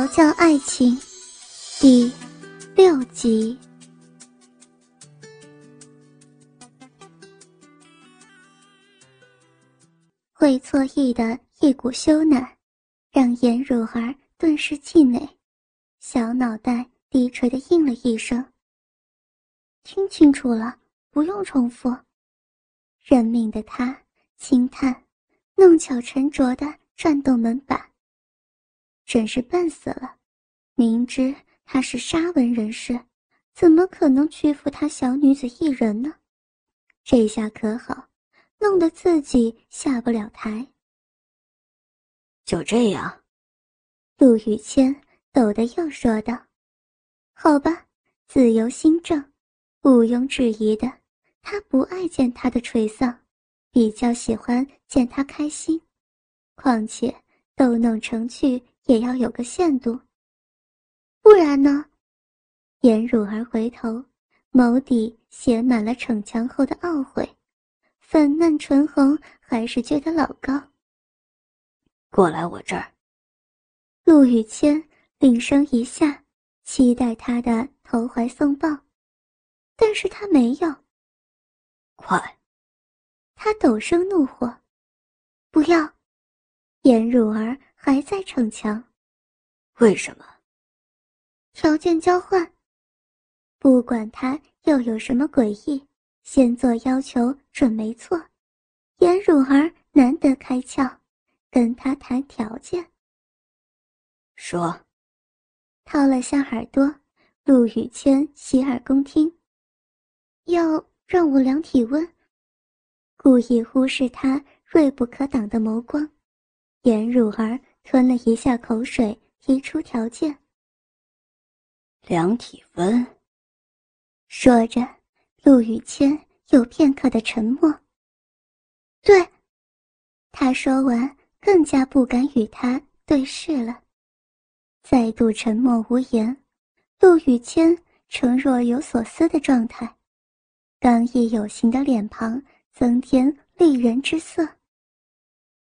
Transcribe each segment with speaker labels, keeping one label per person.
Speaker 1: 调教爱情，第六集。会错意的一股羞赧，让颜如儿顿时气馁，小脑袋低垂的应了一声：“听清楚了，不用重复。”认命的他轻叹，弄巧成拙的转动门板。真是笨死了！明知他是沙文人士，怎么可能屈服他小女子一人呢？这下可好，弄得自己下不了台。
Speaker 2: 就这样，
Speaker 1: 陆雨谦抖得又说道：“好吧，自由心正，毋庸置疑的，他不爱见他的垂丧，比较喜欢见他开心。况且逗弄成趣。”也要有个限度，不然呢？颜汝儿回头，眸底写满了逞强后的懊悔，粉嫩唇红，还是觉得老高。
Speaker 2: 过来我这儿。
Speaker 1: 陆雨谦领声一下，期待他的投怀送抱，但是他没有。
Speaker 2: 快！
Speaker 1: 他陡声怒火，不要！颜汝儿。还在逞强，
Speaker 2: 为什么？
Speaker 1: 条件交换。不管他又有什么诡异，先做要求准没错。颜汝儿难得开窍，跟他谈条件。
Speaker 2: 说。
Speaker 1: 掏了下耳朵，陆雨谦洗耳恭听。要让我量体温，故意忽视他锐不可挡的眸光。颜汝儿。吞了一下口水，提出条件。
Speaker 2: 量体温。
Speaker 1: 说着，陆雨谦有片刻的沉默。对，他说完，更加不敢与他对视了，再度沉默无言。陆雨谦呈若有所思的状态，刚毅有型的脸庞增添丽人之色。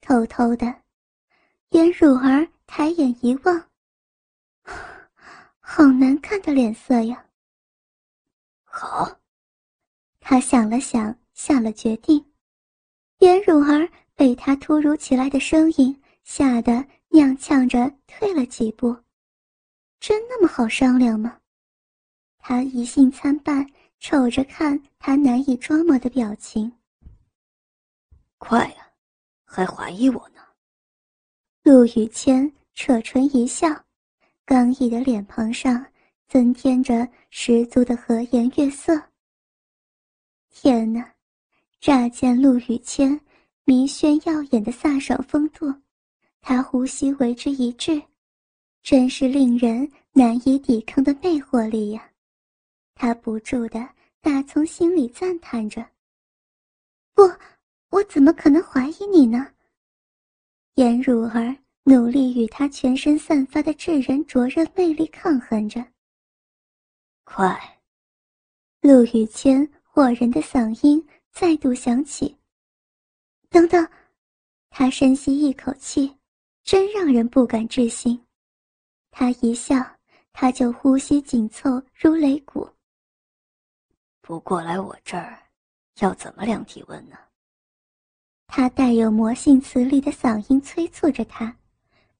Speaker 1: 偷偷的。颜汝儿抬眼一望，好难看的脸色呀。
Speaker 2: 好，
Speaker 1: 他想了想，下了决定。颜汝儿被他突如其来的声音吓得踉跄着退了几步。真那么好商量吗？他疑心参半，瞅着看他难以捉摸的表情。
Speaker 2: 快呀，还怀疑我呢？
Speaker 1: 陆雨谦扯唇一笑，刚毅的脸庞上增添着十足的和颜悦色。天哪，乍见陆雨谦迷轩耀眼的飒爽风度，他呼吸为之一滞，真是令人难以抵抗的魅惑力呀！他不住的打从心里赞叹着：“不，我怎么可能怀疑你呢？”颜如儿努力与他全身散发的炙人灼热魅力抗衡着。
Speaker 2: 快！
Speaker 1: 陆雨谦惑人的嗓音再度响起。等等，他深吸一口气，真让人不敢置信。他一笑，他就呼吸紧凑如擂鼓。
Speaker 2: 不过来我这儿，要怎么量体温呢？
Speaker 1: 他带有魔性磁力的嗓音催促着他，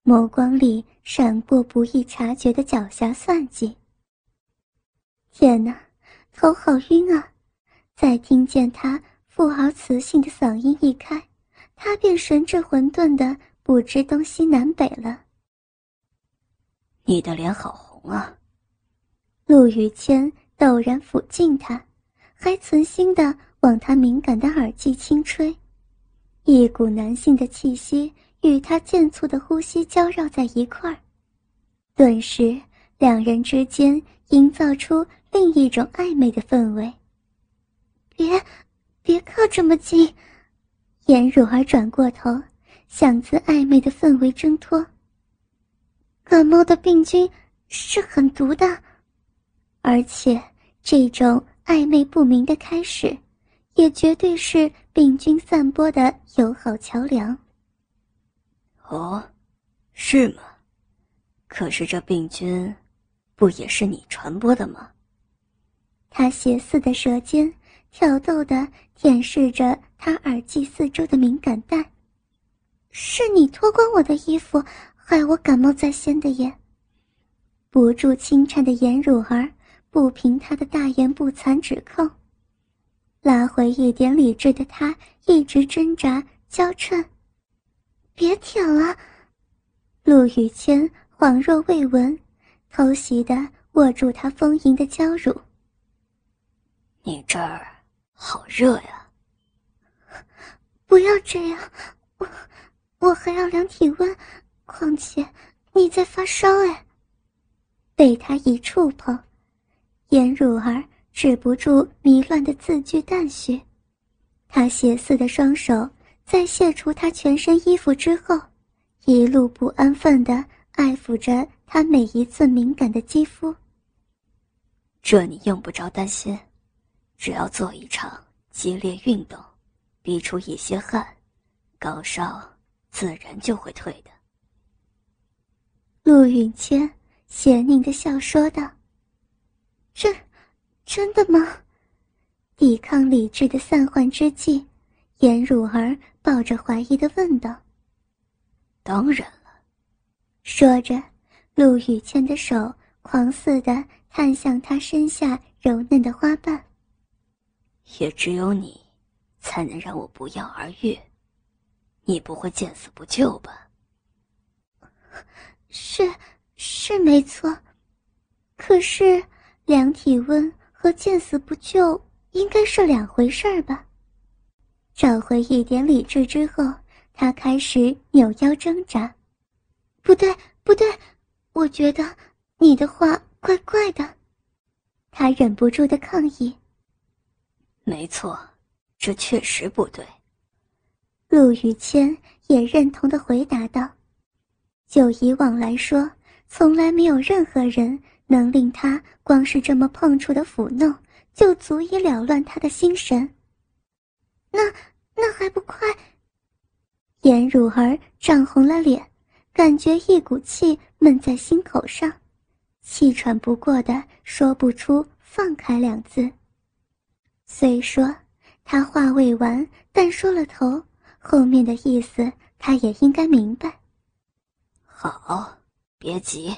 Speaker 1: 眸光里闪过不易察觉的狡黠算计。天哪，头好晕啊！再听见他富豪磁性的嗓音一开，他便神志混沌的不知东西南北了。
Speaker 2: 你的脸好红啊！
Speaker 1: 陆雨谦陡然抚近他，还存心的往他敏感的耳际轻吹。一股男性的气息与他渐促的呼吸交绕在一块儿，顿时两人之间营造出另一种暧昧的氛围。别，别靠这么近！颜如儿转过头，想自暧昧的氛围挣脱。感冒的病菌是很毒的，而且这种暧昧不明的开始。也绝对是病菌散播的友好桥梁。
Speaker 2: 哦，是吗？可是这病菌，不也是你传播的吗？
Speaker 1: 他斜似的舌尖挑逗的舔舐着他耳际四周的敏感带。是你脱光我的衣服，害我感冒在先的耶。不住轻颤的颜汝儿不凭他的大言不惭指控，拉回一点理智的他一直挣扎娇嗔：“别舔了。”陆雨谦恍若未闻，偷袭的握住他丰盈的娇乳。
Speaker 2: 你这儿好热呀！
Speaker 1: 不要这样，我我还要量体温，况且你在发烧哎。被他一触碰，颜汝儿止不住迷乱的字句淡许。他血似的双手在卸除他全身衣服之后。一路不安分的爱抚着他每一寸敏感的肌肤。
Speaker 2: 这你用不着担心，只要做一场激烈运动，逼出一些汗，高烧自然就会退的。
Speaker 1: 陆允谦邪佞的笑说道：“这，真的吗？”抵抗理智的散涣之际，颜汝儿抱着怀疑的问道。
Speaker 2: 当然了，
Speaker 1: 说着，陆雨谦的手狂似的探向他身下柔嫩的花瓣。
Speaker 2: 也只有你，才能让我不药而愈。你不会见死不救吧？
Speaker 1: 是，是没错。可是量体温和见死不救应该是两回事儿吧？找回一点理智之后。他开始扭腰挣扎，不对，不对，我觉得你的话怪怪的。他忍不住的抗议。
Speaker 2: 没错，这确实不对。
Speaker 1: 陆雨谦也认同的回答道：“就以往来说，从来没有任何人能令他光是这么碰触的抚弄，就足以了乱他的心神。那那还不快？”颜汝儿涨红了脸，感觉一股气闷在心口上，气喘不过的说不出“放开”两字。虽说他话未完，但说了头，后面的意思他也应该明白。
Speaker 2: 好，别急，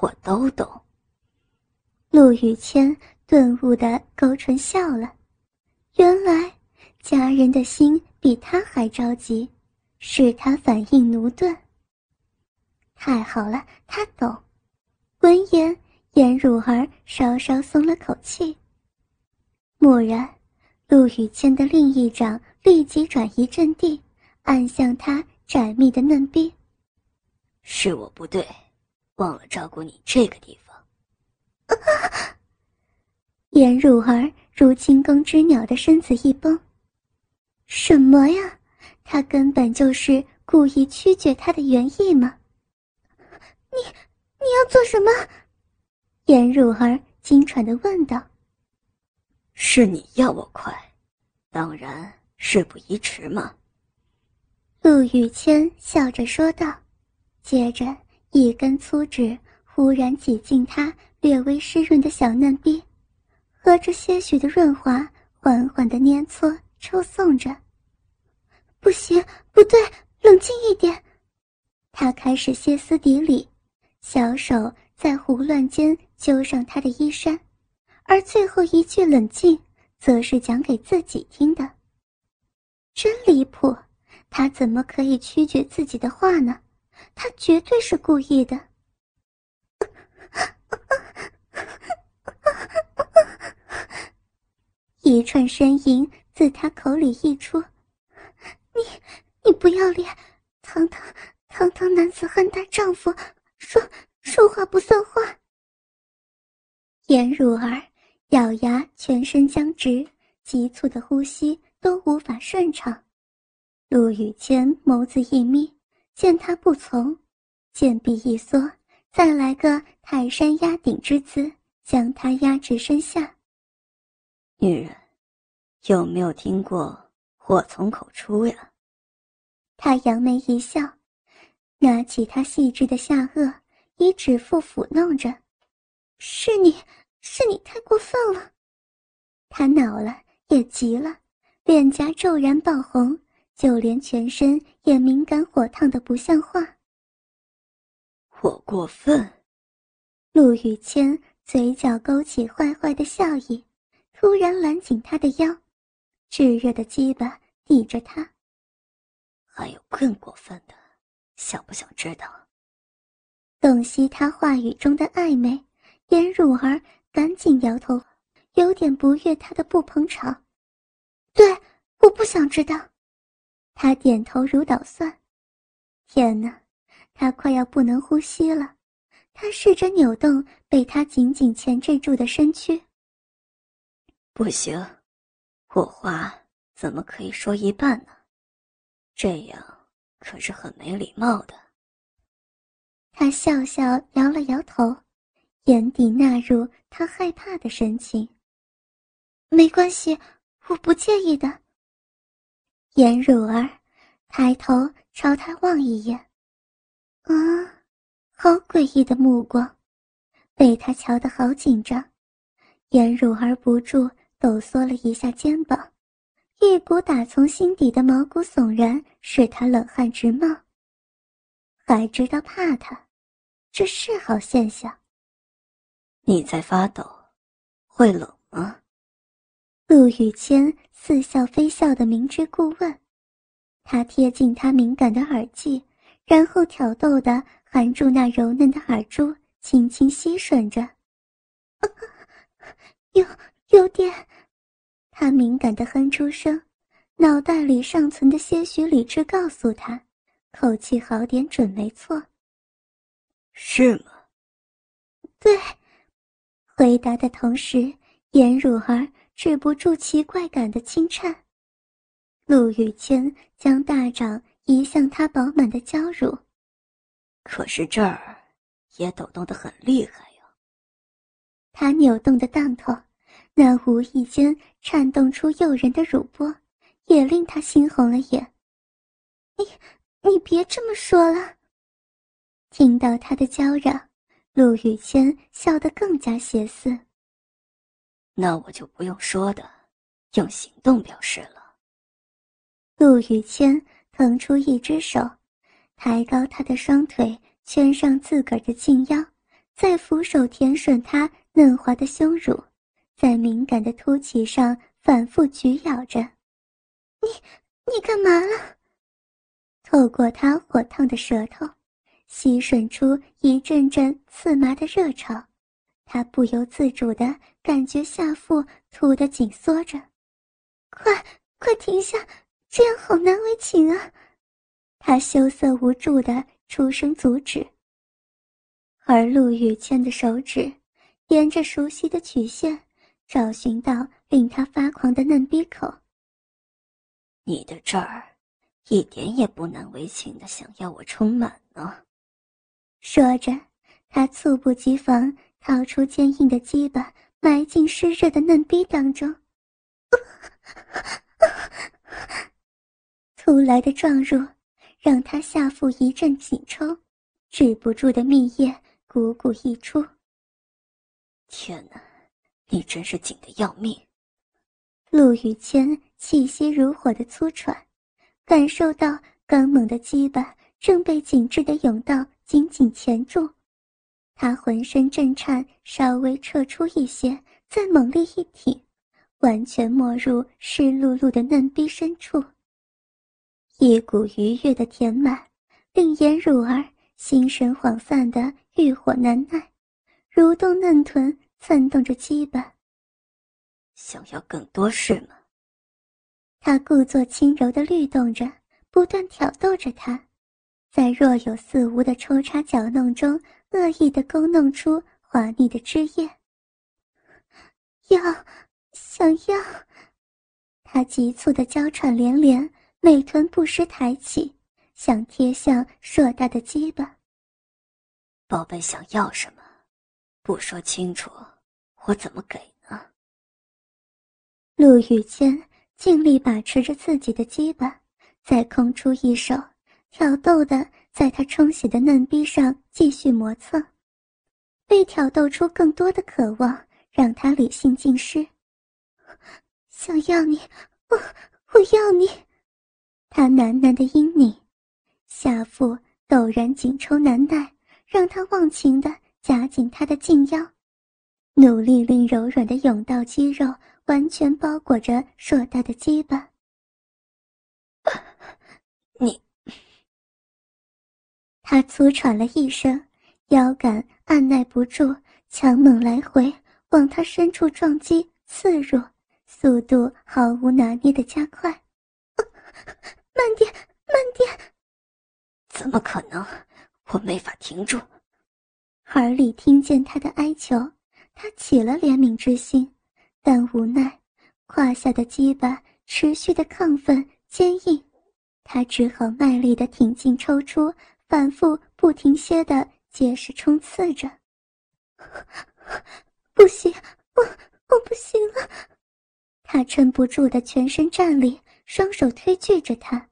Speaker 2: 我都懂。
Speaker 1: 陆雨谦顿悟的勾唇笑了，原来家人的心比他还着急。是他反应驽钝。太好了，他懂。闻言，颜汝儿稍稍松了口气。蓦然，陆羽谦的另一掌立即转移阵地，按向他窄密的嫩臂。
Speaker 2: 是我不对，忘了照顾你这个地方。
Speaker 1: 颜汝儿如惊弓之鸟的身子一绷。什么呀？他根本就是故意曲解他的原意吗？你，你要做什么？颜汝儿惊喘的问道。
Speaker 2: 是你要我快，当然事不宜迟嘛。
Speaker 1: 陆雨谦笑着说道，接着一根粗指忽然挤进他略微湿润的小嫩臂，和着些许的润滑，缓缓的捏搓抽送着。不行，不对，冷静一点。他开始歇斯底里，小手在胡乱间揪上他的衣衫，而最后一句“冷静”则是讲给自己听的。真离谱，他怎么可以曲解自己的话呢？他绝对是故意的。一串呻吟自他口里溢出。你，你不要脸！堂堂堂堂男子汉大丈夫，说说话不算话。颜汝儿咬牙，全身僵直，急促的呼吸都无法顺畅。陆羽谦眸子一眯，见他不从，剑臂一缩，再来个泰山压顶之姿，将他压至身下。
Speaker 2: 女人，有没有听过？祸从口出呀！
Speaker 1: 他扬眉一笑，拿起他细致的下颚，以指腹抚弄着：“是你，是你太过分了。”他恼了，也急了，脸颊骤然爆红，就连全身也敏感火烫的不像话。
Speaker 2: 我过分？
Speaker 1: 陆雨谦嘴角勾起坏坏的笑意，突然揽紧他的腰，炙热的鸡巴抵着他。
Speaker 2: 还有更过分的，想不想知道？
Speaker 1: 洞悉他话语中的暧昧，颜汝儿赶紧摇头，有点不悦他的不捧场。对，我不想知道。他点头如捣蒜。天哪，他快要不能呼吸了。他试着扭动被他紧紧钳制住的身躯。
Speaker 2: 不行，我话怎么可以说一半呢？这样可是很没礼貌的。
Speaker 1: 他笑笑，摇了摇头，眼底纳入他害怕的神情。没关系，我不介意的。颜汝儿抬头朝他望一眼，啊，好诡异的目光，被他瞧得好紧张。颜汝儿不住抖缩了一下肩膀。一股打从心底的毛骨悚然，使他冷汗直冒。还知道怕他，这是好现象。
Speaker 2: 你在发抖，会冷吗？
Speaker 1: 陆雨谦似笑非笑的明知故问，他贴近他敏感的耳际，然后挑逗的含住那柔嫩的耳珠，轻轻吸吮着。有有点。他敏感的哼出声，脑袋里尚存的些许理智告诉他，口气好点准没错。
Speaker 2: 是吗？
Speaker 1: 对。回答的同时，颜汝儿止不住奇怪感的轻颤。陆雨谦将大掌移向他饱满的娇乳，
Speaker 2: 可是这儿也抖动的很厉害呀。
Speaker 1: 他扭动的当头。那无意间颤动出诱人的乳波，也令他心红了眼。你，你别这么说了。听到他的娇嚷，陆雨谦笑得更加邪肆。
Speaker 2: 那我就不用说的，用行动表示了。
Speaker 1: 陆雨谦腾出一只手，抬高他的双腿，圈上自个儿的近腰，再俯手舔吮他嫩滑的胸乳。在敏感的凸起上反复咀咬着，你你干嘛了？透过他火烫的舌头，吸吮出一阵阵刺麻的热潮，他不由自主的感觉下腹突的紧缩着，快快停下，这样好难为情啊！他羞涩无助的出声阻止，而陆雨谦的手指沿着熟悉的曲线。找寻到令他发狂的嫩逼口。
Speaker 2: 你的这儿，一点也不难为情的，想要我充满呢。
Speaker 1: 说着，他猝不及防掏出坚硬的鸡巴，埋进湿热的嫩逼当中。突来的撞入，让他下腹一阵紧抽，止不住的蜜液汩汩溢出。
Speaker 2: 天哪！你真是紧的要命！
Speaker 1: 陆雨谦气息如火的粗喘，感受到刚猛的羁绊正被紧致的甬道紧紧钳住，他浑身震颤，稍微撤出一些，再猛力一挺，完全没入湿漉漉的嫩逼深处。一股愉悦的填满，令颜汝儿心神恍散的欲火难耐，蠕动嫩臀。颤动着鸡巴，
Speaker 2: 想要更多是吗？
Speaker 1: 他故作轻柔的律动着，不断挑逗着他，在若有似无的抽插搅弄中，恶意的勾弄出滑腻的汁液。要，想要，他急促的娇喘连连，美臀不时抬起，想贴向硕大的鸡巴。
Speaker 2: 宝贝，想要什么？不说清楚。我怎么给呢？
Speaker 1: 陆雨谦尽力把持着自己的鸡巴，再空出一手，挑逗的在他充血的嫩逼上继续磨蹭，被挑逗出更多的渴望，让他理性尽失。想要你，我我要你。他喃喃的嘤咛，下腹陡然紧抽难耐，让他忘情的夹紧他的静腰，努力令柔软的甬道肌肉完全包裹着硕大的鸡巴。
Speaker 2: 你，
Speaker 1: 他粗喘了一声，腰杆按耐不住，强猛来回往他深处撞击刺入，速度毫无拿捏的加快。慢点，慢点！
Speaker 2: 怎么可能？我没法停住。
Speaker 1: 耳里听见他的哀求，他起了怜悯之心，但无奈胯下的鸡巴持续的亢奋坚硬，他只好卖力的挺进抽出，反复不停歇的结实冲刺着。不行，我我不行了！他撑不住的全身站立，双手推拒着他。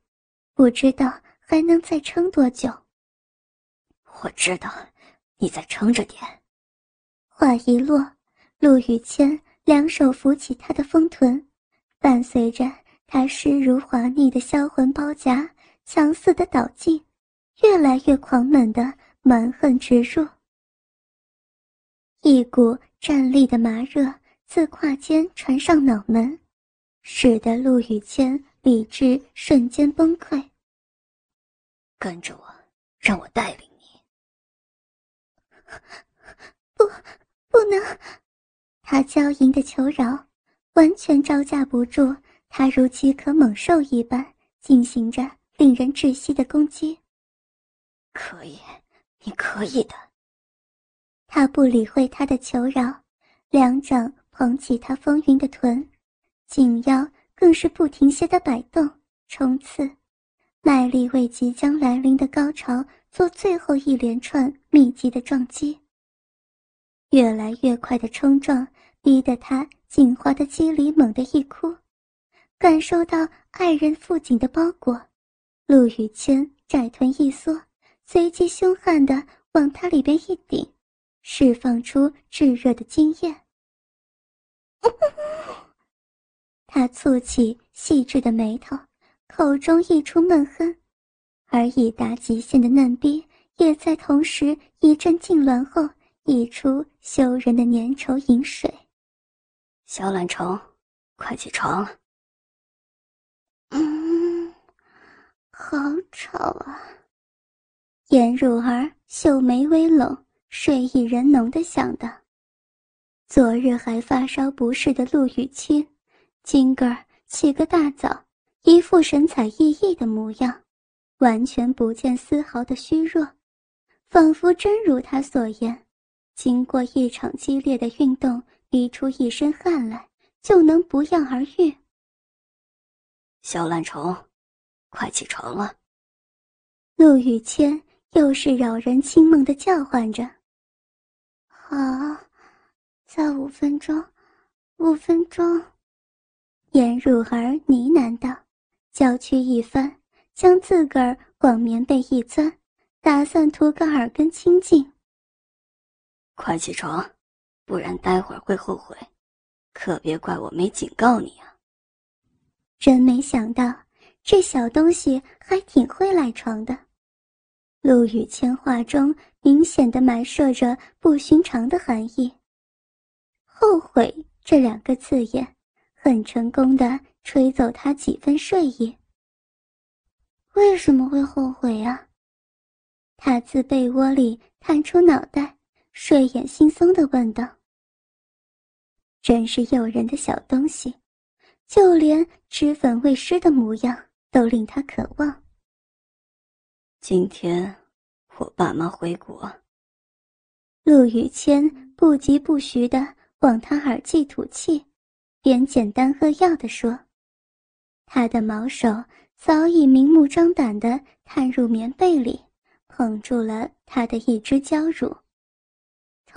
Speaker 1: 不知道还能再撑多久。
Speaker 2: 我知道，你再撑着点。
Speaker 1: 话一落，陆雨谦两手扶起他的丰臀，伴随着他湿如滑腻的销魂包夹强似的倒进，越来越狂猛的蛮横直入。一股战栗的麻热自胯间传上脑门，使得陆雨谦。理智瞬间崩溃。
Speaker 2: 跟着我，让我带领你。
Speaker 1: 不！他娇吟的求饶，完全招架不住他如饥渴猛兽一般进行着令人窒息的攻击。
Speaker 2: 可以，你可以的。
Speaker 1: 他不理会他的求饶，两掌捧起他丰腴的臀，紧腰。更是不停歇的摆动、冲刺，卖力为即将来临的高潮做最后一连串密集的撞击。越来越快的冲撞，逼得他紧滑的肌里猛地一哭，感受到爱人腹颈的包裹，陆雨谦窄臀一缩，随即凶悍的往他里边一顶，释放出炙热的精液。他蹙起细致的眉头，口中溢出闷哼，而已达极限的嫩逼也在同时一阵痉挛后溢出羞人的粘稠饮水。
Speaker 2: 小懒虫，快起床！
Speaker 1: 嗯，好吵啊！颜汝儿秀眉微拢，睡意人浓的想到，昨日还发烧不适的陆雨清。今个儿起个大早，一副神采奕奕的模样，完全不见丝毫的虚弱，仿佛真如他所言，经过一场激烈的运动，逼出一身汗来，就能不药而愈。
Speaker 2: 小懒虫，快起床了！
Speaker 1: 陆雨谦又是扰人清梦的叫唤着。好，再五分钟，五分钟。颜汝儿呢喃道：“娇躯一翻，将自个儿往棉被一钻，打算图个耳根清净。
Speaker 2: 快起床，不然待会儿会后悔，可别怪我没警告你啊！”
Speaker 1: 真没想到，这小东西还挺会赖床的。陆羽谦话中明显的埋设着不寻常的含义。后悔这两个字眼。很成功的吹走他几分睡意。为什么会后悔啊？他自被窝里探出脑袋，睡眼惺忪的问道。真是诱人的小东西，就连脂粉未施的模样都令他渴望。
Speaker 2: 今天我爸妈回国。
Speaker 1: 陆雨谦不疾不徐的往他耳际吐气。边简单扼要的说：“他的毛手早已明目张胆的探入棉被里，捧住了他的一只娇乳。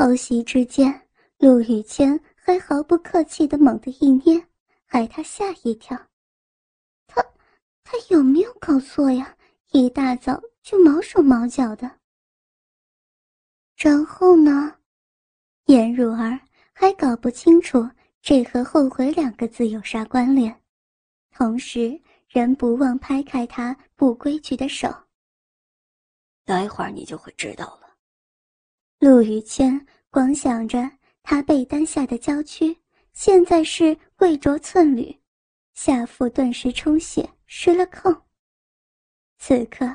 Speaker 1: 偷袭之间，陆雨谦还毫不客气的猛地一捏，害他吓一跳。他，他有没有搞错呀？一大早就毛手毛脚的。然后呢？颜如儿还搞不清楚这和后悔两个字有啥关联，同时仍不忘拍开他不规矩的手。
Speaker 2: 待会儿你就会知道了。
Speaker 1: 陆雨谦光想着他被单下的娇躯，现在是未着寸缕，下腹顿时充血，失了控。此刻，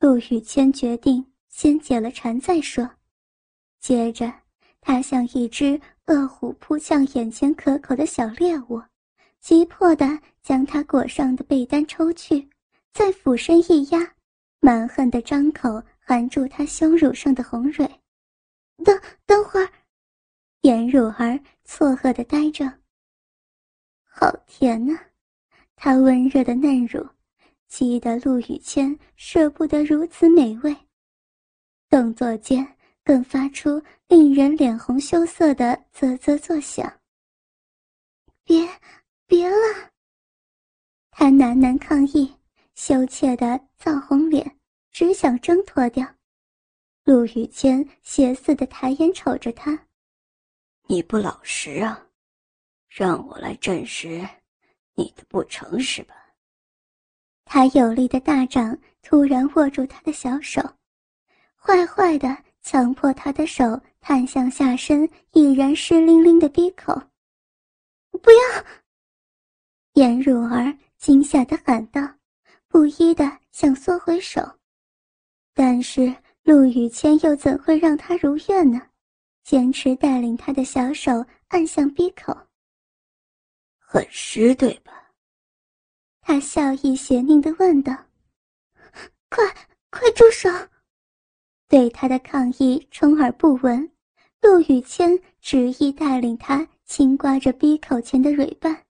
Speaker 1: 陆雨谦决定先解了馋再说。接着，他像一只饿虎扑向眼前可口的小猎物，急迫地将他裹上的被单抽去，再俯身一压，蛮横地张口含住他胸乳上的红蕊。等等会儿，颜如儿错愕地呆着。好甜呐，他温热的嫩乳，激得陆雨谦舍不得如此美味。动作间。更发出令人脸红羞涩的啧啧作响。别，别了！他喃喃抗议，羞怯的臊红脸，只想挣脱掉。陆羽谦邪似的抬眼瞅着他：“
Speaker 2: 你不老实啊，让我来证实你的不诚实吧。”
Speaker 1: 他有力的大掌突然握住他的小手，坏坏的。强迫他的手探向下身已然湿淋淋的鼻口，不要！颜如儿惊吓的喊道，不依的想缩回手，但是陆雨谦又怎会让他如愿呢？坚持带领他的小手按向鼻口。
Speaker 2: 很湿，对吧？
Speaker 1: 他笑意邪佞的问道：“快，快住手！”对他的抗议充耳不闻，陆雨谦执意带领他轻刮着鼻口前的蕊瓣。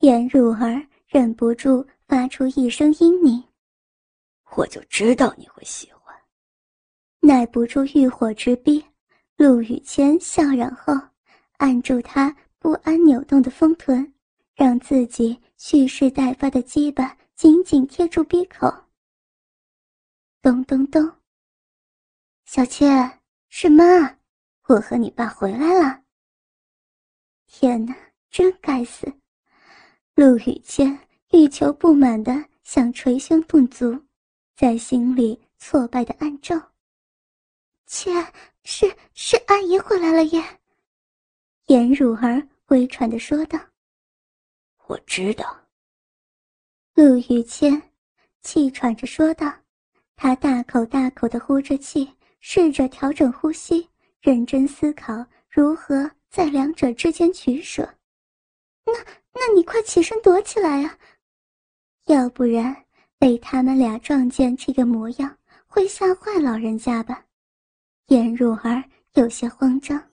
Speaker 1: 颜如儿忍不住发出一声嘤咛：“
Speaker 2: 我就知道你会喜欢。”
Speaker 1: 耐不住欲火之逼，陆雨谦笑嚷后，按住他不安扭动的丰臀，让自己蓄势待发的鸡巴。紧紧贴住鼻口。咚咚咚！小妾是妈，我和你爸回来了。天哪，真该死！陆雨谦欲求不满的想捶胸顿足，在心里挫败的暗咒：“妾是是阿姨回来了耶。”颜如儿微喘的说道：“
Speaker 2: 我知道。”
Speaker 1: 陆雨谦气喘着说道：“他大口大口的呼着气，试着调整呼吸，认真思考如何在两者之间取舍。那……那你快起身躲起来啊！要不然被他们俩撞见这个模样，会吓坏老人家吧？”颜如儿有些慌张。